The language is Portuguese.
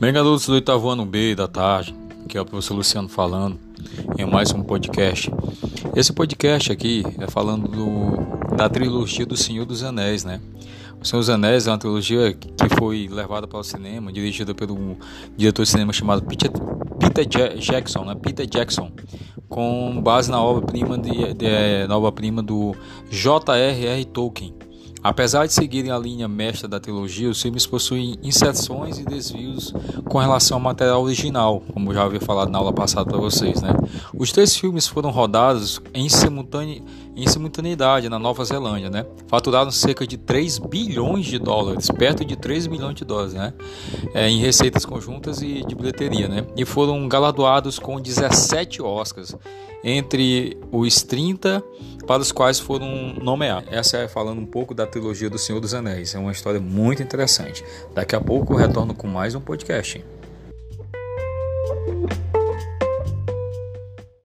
Bem, garotos do oitavo ano B da tarde, que é o professor Luciano falando em mais um podcast. Esse podcast aqui é falando do, da trilogia do Senhor dos Anéis, né? O Senhor dos Anéis é uma trilogia que foi levada para o cinema, dirigida pelo diretor de cinema chamado Peter, Peter Jackson, né? Peter Jackson, com base na obra-prima de, de, na obra-prima do J.R.R. Tolkien. Apesar de seguirem a linha mestra da trilogia, os filmes possuem inserções e desvios com relação ao material original, como já havia falado na aula passada para vocês. Né? Os três filmes foram rodados em, simultane... em simultaneidade na Nova Zelândia, né? faturaram cerca de 3 bilhões de dólares, perto de 3 milhões de dólares, né? É, em receitas conjuntas e de bilheteria, né? e foram galardoados com 17 Oscars, entre os 30 para os quais foram nomeados. Essa é falando um pouco da trilogia do Senhor dos Anéis. É uma história muito interessante. Daqui a pouco eu retorno com mais um podcast.